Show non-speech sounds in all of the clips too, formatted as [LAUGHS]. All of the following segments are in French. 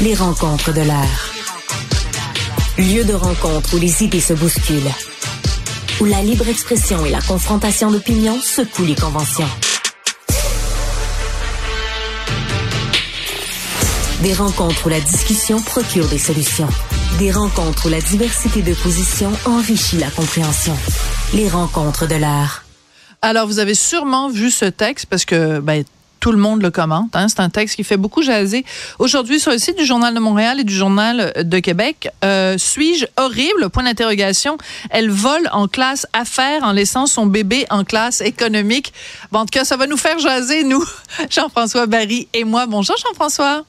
Les rencontres de l'air. Lieu de rencontre où les idées se bousculent. Où la libre expression et la confrontation d'opinions secouent les conventions. Des rencontres où la discussion procure des solutions. Des rencontres où la diversité de positions enrichit la compréhension. Les rencontres de l'art. Alors, vous avez sûrement vu ce texte parce que ben, tout le monde le commente. Hein. C'est un texte qui fait beaucoup jaser. Aujourd'hui, sur le site du Journal de Montréal et du Journal de Québec, euh, suis-je horrible? Point d'interrogation. Elle vole en classe affaires en laissant son bébé en classe économique. En tout cas, ça va nous faire jaser, nous, [LAUGHS] Jean-François Barry et moi. Bonjour, Jean-François.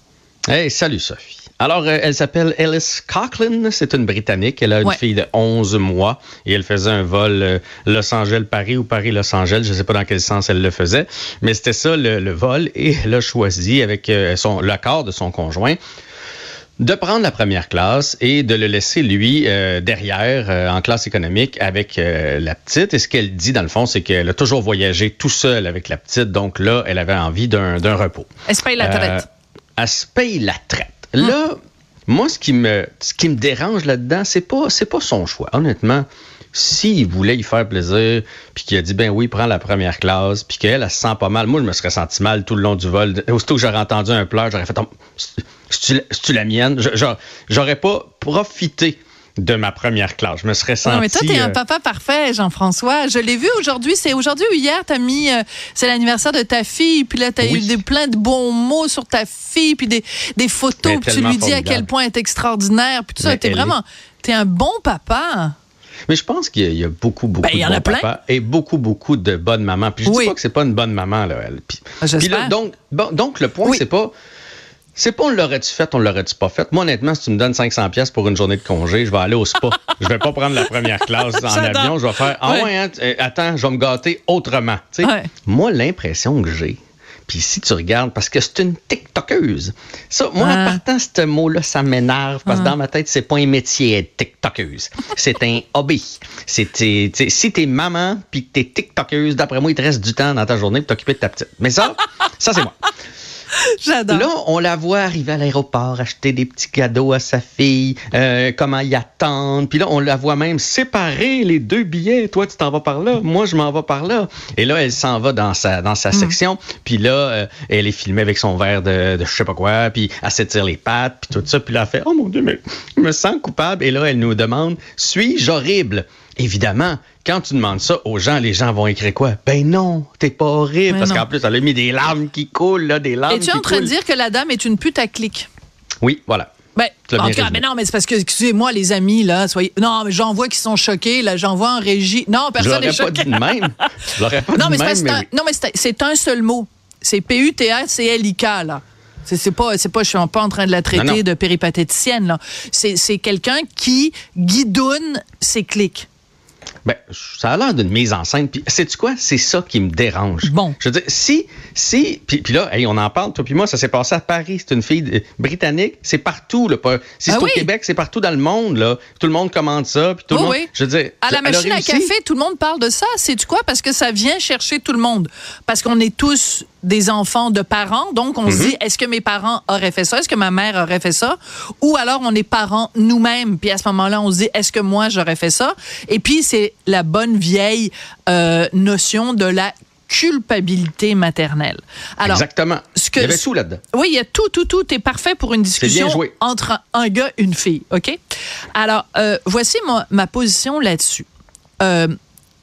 Hey, salut, Sophie. Alors, euh, elle s'appelle Alice Coughlin, c'est une Britannique. Elle a une fille de 11 mois et elle faisait un vol euh, Los Angeles-Paris ou Paris-Los Angeles. Je ne sais pas dans quel sens elle le faisait, mais c'était ça le, vol et elle a choisi avec euh, son l'accord de son conjoint de prendre la première classe et de le laisser, lui, derrière, en classe économique, avec la petite. Et ce qu'elle dit, dans le fond, c'est qu'elle a toujours voyagé tout seul avec la petite. Donc là, elle avait envie d'un repos. Elle se paye la traite. elle se paye la traite. Là, moi, ce qui me, ce qui me dérange là-dedans, c'est pas, c'est pas son choix. Honnêtement, s'il voulait y faire plaisir, puis qu'il a dit, ben oui, prends la première classe, puis qu'elle, elle se sent pas mal, moi, je me serais senti mal tout le long du vol. Aussitôt que j'aurais entendu un pleur, j'aurais fait, c'est-tu la mienne? J'aurais pas profité de ma première classe. Je me serais senti. Non, mais toi, t'es un euh, papa parfait, Jean-François. Je l'ai vu aujourd'hui. C'est aujourd'hui ou hier, t'as mis. Euh, c'est l'anniversaire de ta fille. Puis là, t'as eu des, plein de bons mots sur ta fille. Puis des, des photos. Puis tu lui dis à quel point elle est extraordinaire. Puis tout ça. T'es vraiment. T'es un bon papa. Mais je pense qu'il y, a beaucoup, beaucoup ben, de bons papas et beaucoup, beaucoup de bonnes mamans. Puis je dis pas que c'est pas une bonne maman, là. Elle. Puis, ah, donc, donc, le point, c'est pas c'est pas on l'aurait-tu fait, on l'aurait-tu pas fait? Moi, honnêtement, si tu me donnes 500 pièces pour une journée de congé, je vais aller au spa. je vais pas prendre la première classe en [LAUGHS] avion. Je vais faire, ah ouais, hein, euh, attends, je vais me gâter autrement. Moi, l'impression que j'ai, puis si tu regardes, parce que c'est une TikTokeuse. Ça, moi, en partant ce mot-là, ça m'énerve parce que dans ma tête, c'est pas un métier être TikTokeuse. C'est un [LAUGHS] hobby. C'est, si t'es maman puis que t'es TikTokeuse, d'après moi, il te reste du temps dans ta journée pour t'occuper de ta petite. Mais ça, ça, c'est moi. [LAUGHS] J'adore. Là, on la voit arriver à l'aéroport, acheter des petits cadeaux à sa fille, euh, comment y attendre. Puis là, on la voit même séparer les deux billets. Toi, tu t'en vas par là. Moi, je m'en vais par là. Et là, elle s'en va dans sa, dans sa hmm. section. Puis là, euh, elle est filmée avec son verre de, de je sais pas quoi. Puis elle s'étire les pattes, puis tout ça. Puis là, elle fait, oh mon Dieu, mais je me sens coupable. Et là, elle nous demande, suis-je horrible? Évidemment, quand tu demandes ça aux gens, les gens vont écrire quoi? Ben non, t'es pas horrible. parce qu'en plus, elle a mis des larmes qui coulent, là, des larmes. Es-tu en train de dire que la dame est une pute à clic? Oui, voilà. Ben, en tout cas, mais non, mais c'est parce que, excusez-moi, les amis, là, soyez. Non, mais j'en vois qui sont choqués, là, j'en vois en régie. Non, personne n'est choqué. pas dit de même. pas non, mais même, mais... Un... non, mais c'est un seul mot. C'est P-U-T-A-C-L-I-K, là. C'est pas, c'est pas, je suis pas en train de la traiter de péripatéticienne, là. C'est quelqu'un qui guidoune ses clics. Ben, ça a l'air d'une mise en scène. Puis, sais-tu quoi? C'est ça qui me dérange. Bon. Je veux dire, si, si, puis, puis là, on en parle, toi puis moi, ça s'est passé à Paris. C'est une fille britannique. C'est partout, là. Si c'est ah au Québec, c'est partout dans le monde, là. Tout le monde commande ça. Puis tout le monde. Oui. Je veux dire. À la machine à café, tout le monde parle de ça. Sais-tu quoi? Parce que ça vient chercher tout le monde. Parce qu'on est tous des enfants de parents. Donc, on se mhm. dit, est-ce que mes parents auraient fait ça? Est-ce que ma mère aurait fait ça? Ou alors, on est parents nous-mêmes. Puis à ce moment-là, on se dit, est-ce que moi, j'aurais fait ça? Et puis, c'est la bonne vieille euh, notion de la culpabilité maternelle. Alors, Exactement. Ce que, il y avait tout là-dedans. Oui, il y a tout, tout, tout. est parfait pour une discussion entre un gars et une fille. OK? Alors, euh, voici ma, ma position là-dessus. Euh,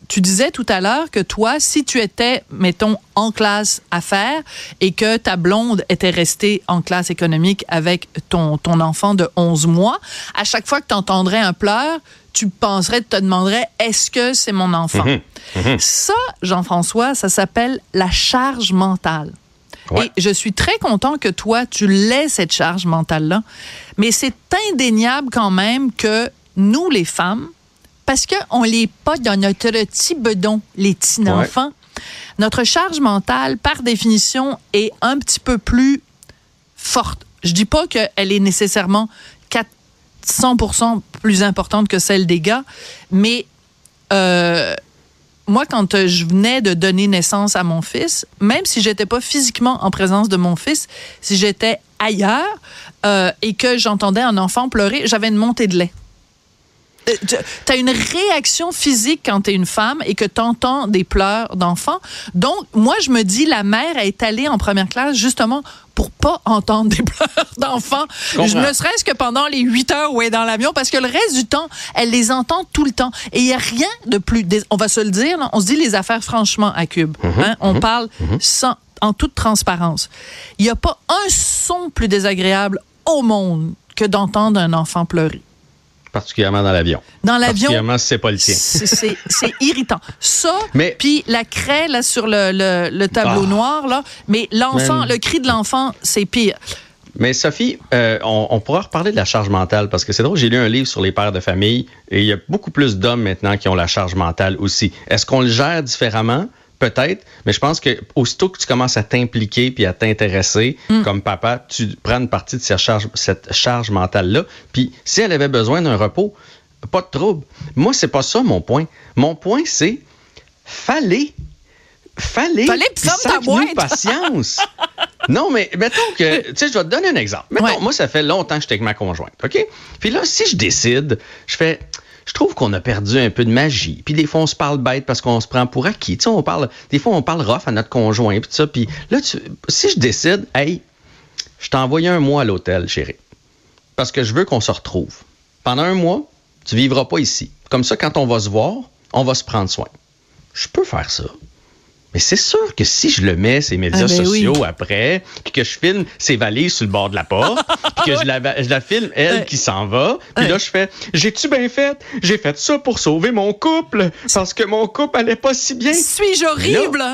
tu disais tout à l'heure que toi, si tu étais, mettons, en classe affaires et que ta blonde était restée en classe économique avec ton, ton enfant de 11 mois, à chaque fois que tu entendrais un pleur, tu penserais, tu te demanderais, est-ce que c'est mon enfant? Mhm. Mhm. Ça, Jean-François, ça s'appelle la charge mentale. Et je suis très content que toi, tu l'aies, cette charge mentale-là. Mais c'est indéniable quand même que nous, les femmes, parce qu'on n'est pas dans notre petit bedon, les petits enfants. Notre charge mentale, par définition, est un petit peu plus forte. Je dis pas qu'elle est nécessairement 400% plus importante que celle des gars, mais euh, moi, quand je venais de donner naissance à mon fils, même si j'étais pas physiquement en présence de mon fils, si j'étais ailleurs euh, et que j'entendais un enfant pleurer, j'avais une montée de lait. Euh, tu as une réaction physique quand tu es une femme et que tu entends des pleurs d'enfants. Donc, moi, je me dis, la mère est allée en première classe justement pour pas entendre des [LAUGHS] pleurs d'enfants. Je ne serait-ce que pendant les huit heures où elle est dans l'avion, parce que le reste du temps, elle les entend tout le temps. Et il n'y a rien de plus... On va se le dire, on se dit les affaires franchement à Cube. Mhm. Hein. On mhm. parle mhm. sans, en toute transparence. Il n'y a pas un son plus désagréable au monde que d'entendre un enfant pleurer particulièrement dans l'avion. Dans l'avion? Particulièrement si c'est pas le tien. C'est irritant. Ça, puis la craie là, sur le, le, tableau ah. noir, là, mais l'enfant, le cri de l'enfant, c'est pire. Mais Sophie, euh, on, on, pourra reparler de la charge mentale parce que c'est drôle, j'ai lu un livre sur les pères de famille et il y a beaucoup plus d'hommes maintenant qui ont la charge mentale aussi. Est-ce qu'on le gère différemment? Peut-être, mais je pense que aussitôt que tu commences à t'impliquer puis à t'intéresser mm. comme papa, tu prends une partie de cette charge, cette charge mentale-là. Puis si elle avait besoin d'un repos, pas de trouble. Moi, c'est pas ça mon point. Mon point, c'est fallait fallait fallait patience. [LAUGHS] non, mais mettons que, tu sais, je vais te donner un exemple. Mettons, moi, ça fait longtemps que j'étais avec ma conjointe, OK? Puis là, si je décide, je fais, je trouve qu'on a perdu un peu de magie. Puis des fois, on se parle bête parce qu'on se prend pour acquis. Tu sais, on parle, des fois, on parle rough à notre conjoint, puis ça. Là, si je décide, hey, je t'envoie un mois à l'hôtel, chérie, parce que je veux qu'on se retrouve. Pendant un mois, tu vivras pas ici. Comme ça, quand on va se voir, on va se prendre soin. Je peux faire ça. Mais c'est sûr que si je le mets ces médias ah, ben sociaux après, puis que je filme ses valises sur le bord de la porte, [LAUGHS] puis que je, la, je la filme elle qui s'en va, puis là je fais j'ai-tu bien fait? J'ai fait ça pour sauver mon couple parce que mon couple allait pas si bien. Suis-je horrible?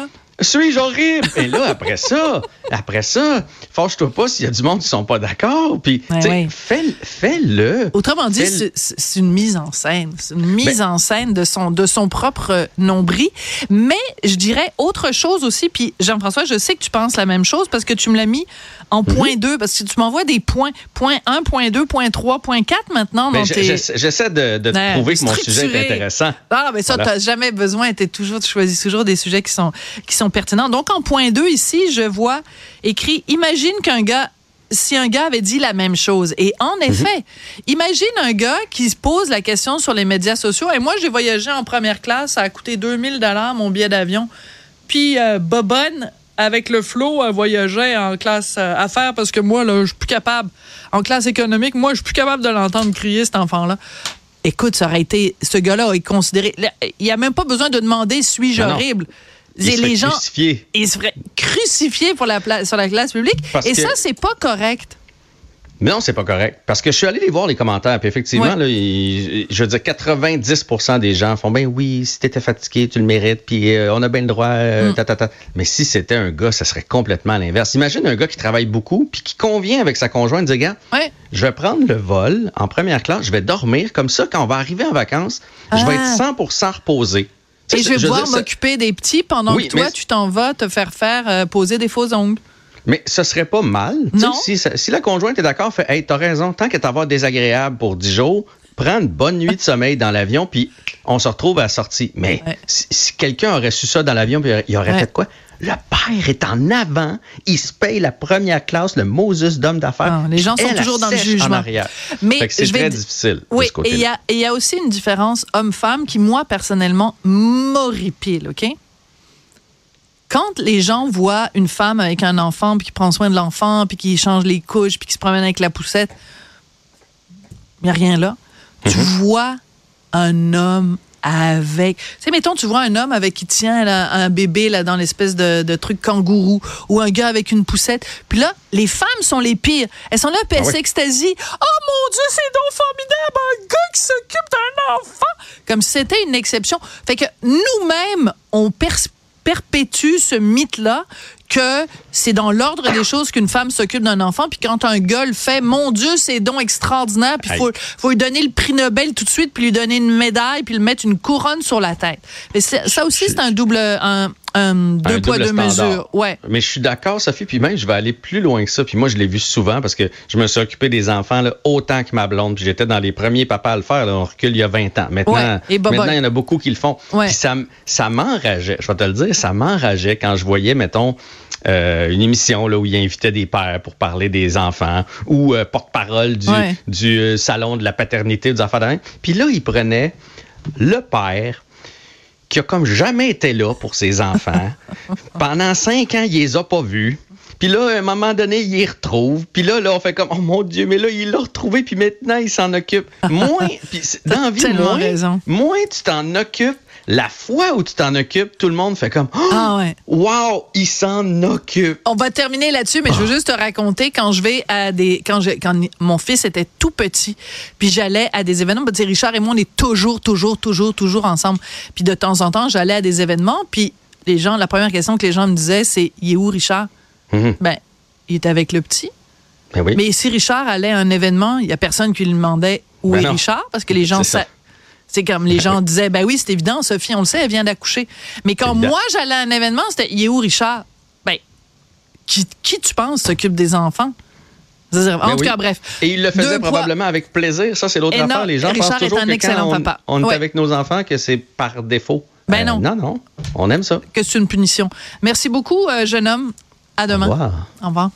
suis-je horrible? Et là, après ça, après ça, fâche-toi pas s'il y a du monde qui sont pas d'accord. Puis, fais-le. Autrement dit, c'est une mise en scène. C'est une mise ben en scène de son, de son propre nombril. Mais je dirais autre chose aussi. Puis, Jean-François, je sais que tu penses la même chose parce que tu me l'as mis en mhm. point 2, parce que tu m'envoies des points. Point 1, point 2, point 3, point 4 maintenant tes... J'essaie de, de prouver que mon sujet est intéressant. Ah, mais ça, tu n'as jamais besoin. toujours, tu choisis toujours des sujets qui sont, qui sont pertinents. Donc, en point 2, ici, je vois écrit Imagine qu'un gars si un gars avait dit la même chose. Et en mhm. effet, imagine un gars qui se pose la question sur les médias sociaux. Et moi, j'ai voyagé en première classe, ça a coûté 2000 dollars mon billet d'avion. Puis euh, Bobonne avec le flot, euh, voyager en classe euh, affaires parce que moi, là, je suis plus capable. En classe économique, moi, je suis plus capable de l'entendre crier, cet enfant-là. Écoute, ça aurait été. Ce gars-là est considéré. Il n'y a même pas besoin de demander suis-je horrible? Il les gens, crucifié. Il serait crucifié pour la sur la classe publique. et ça, c'est pas correct. Mais non, c'est pas correct. Parce que je suis allé les voir les commentaires. Puis effectivement, là, je veux dire, 90 des gens font ben oui, si t'étais fatigué, tu le mérites. Puis euh, on a bien le droit. Euh, mm. Mais si c'était un gars, ça serait complètement l'inverse. Imagine un gars qui travaille beaucoup puis qui convient avec sa conjointe, dit gars, je vais prendre le vol en première classe, je vais dormir comme ça. Quand on va arriver en vacances, je vais être 100 ah. reposé. Et je vais pouvoir m'occuper des petits pendant que toi, tu t'en vas te faire faire euh, poser des faux ongles. Mais ce serait pas mal. Non. Si, si, la conjointe est d'accord, fait Hey, t'as raison, tant qu'elle t'avoir désagréable pour 10 jours, prends une bonne nuit de sommeil dans l'avion, puis on se retrouve à la sortie. Mais si, quelqu'un aurait su ça dans l'avion, puis il aurait fait quoi? Le père est en avant, il se paye la première classe, le Moses d'homme d'affaires. Ah, les gens sont toujours dans le jugement. Mais c'est très difficile. Oui, et il y, y a aussi une différence homme-femme qui, moi, personnellement, m'horripile, OK? quand les gens voient une femme avec un enfant, puis qui prend soin de l'enfant, puis qui change les couches, puis qui se promène avec la poussette, il n'y a rien là. Tu mhm. vois un homme avec. Tu sais, mettons, tu vois un homme avec qui tient un bébé là, dans l'espèce de, truc kangourou ou un gars avec une poussette. Puis là, les femmes sont les pires. Elles sont là, puis elles ah s'extasient. Oh mon Dieu, c'est donc formidable, un gars qui s'occupe d'un enfant. Comme si c'était une exception. Fait que nous-mêmes, on perspective perpétue ce mythe-là que c'est dans l'ordre des choses qu'une femme s'occupe d'un enfant, puis quand un gars le fait, mon Dieu, c'est donc extraordinaire, puis il faut, faut lui donner le prix Nobel tout de suite, puis lui donner une médaille, puis lui mettre une couronne sur la tête. Mais ça aussi, c'est un double, un, un deux poids, deux mesures. Ouais. Mais je suis d'accord, Sophie, puis même, je vais aller plus loin que ça. Puis moi, je l'ai vu souvent parce que je me suis occupé des enfants là, autant que ma blonde. Puis j'étais dans les premiers papas à le faire. Là, on recule il y a 20 ans. Maintenant, maintenant il y en a beaucoup qui le font. Puis ça, ça m'enrageait, je vais te le dire, ça m'enrageait quand je voyais, mettons, euh, une émission là, où il invitait des pères pour parler des enfants ou euh, porte-parole du, du euh, salon de la paternité des enfants. Puis là, il prenait le père qui a comme jamais été là pour ses enfants. [LAUGHS] Pendant cinq ans, il les a pas vus. Puis là, à un moment donné, il les retrouve. Puis là, là, on fait comme, oh mon Dieu, mais là, il l'a retrouvé, puis maintenant, il s'en occupe. Moins, puis dans vie, moins, moins tu t'en occupes, la fois où tu t'en occupes, tout le monde fait comme oh, ah ouais. Wow, il s'en occupe. On va terminer là-dessus, mais je veux juste te raconter quand je vais à des quand je, quand mon fils était tout petit, puis j'allais à des événements. Ben, Richard et moi, on est toujours, toujours, toujours, toujours ensemble. Puis de temps en temps, j'allais à des événements, puis les gens, la première question que les gens me disaient, c'est il est où Richard? Mm-hmm. Ben, il est avec le petit. Ben oui. Mais si Richard allait à un événement, il y a personne qui lui demandait où ben est Richard parce que les gens c'est comme les gens disaient, ben oui, c'est évident, Sophie, on le sait, elle vient d'accoucher. Mais quand moi, j'allais à un événement, c'était, il est où Richard? Ben, qui, tu penses s'occupe des enfants? En ben tout cas, bref. Et il le faisait probablement avec plaisir. Ça, c'est l'autre affaire. Les gens pensent toujours que quand on, papa. on est avec nos enfants, que c'est par défaut. Ben non. Non, non. On aime ça. Que c'est une punition. Merci beaucoup, euh, jeune homme. À demain. Au revoir. Au revoir.